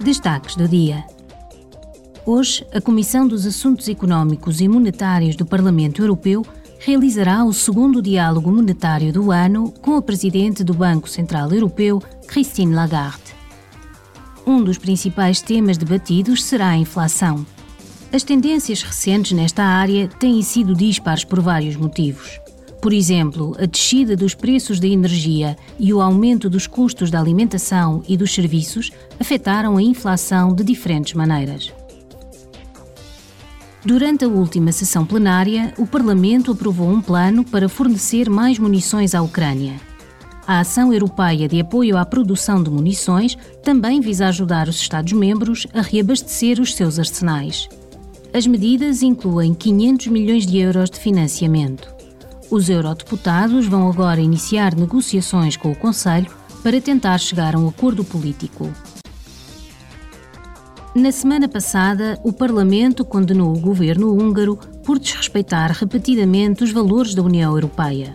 Destaques do dia. Hoje, a Comissão dos Assuntos Económicos e Monetários do Parlamento Europeu realizará o segundo diálogo monetário do ano com a Presidente do Banco Central Europeu, Christine Lagarde. Um dos principais temas debatidos será a inflação. As tendências recentes nesta área têm sido dispares por vários motivos. Por exemplo, a descida dos preços da energia e o aumento dos custos da alimentação e dos serviços afetaram a inflação de diferentes maneiras. Durante a última sessão plenária, o Parlamento aprovou um plano para fornecer mais munições à Ucrânia. A ação europeia de apoio à produção de munições também visa ajudar os Estados-membros a reabastecer os seus arsenais. As medidas incluem 500 milhões de euros de financiamento. Os eurodeputados vão agora iniciar negociações com o Conselho para tentar chegar a um acordo político. Na semana passada, o Parlamento condenou o governo húngaro por desrespeitar repetidamente os valores da União Europeia.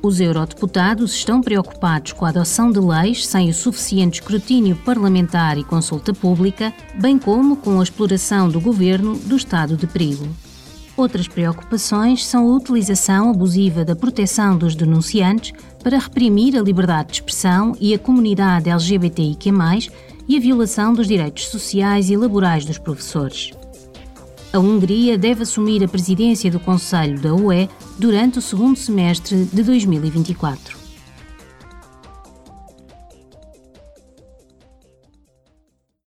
Os eurodeputados estão preocupados com a adoção de leis sem o suficiente escrutínio parlamentar e consulta pública, bem como com a exploração do governo do estado de perigo. Outras preocupações são a utilização abusiva da proteção dos denunciantes para reprimir a liberdade de expressão e a comunidade LGBTIQ, e a violação dos direitos sociais e laborais dos professores. A Hungria deve assumir a presidência do Conselho da UE durante o segundo semestre de 2024.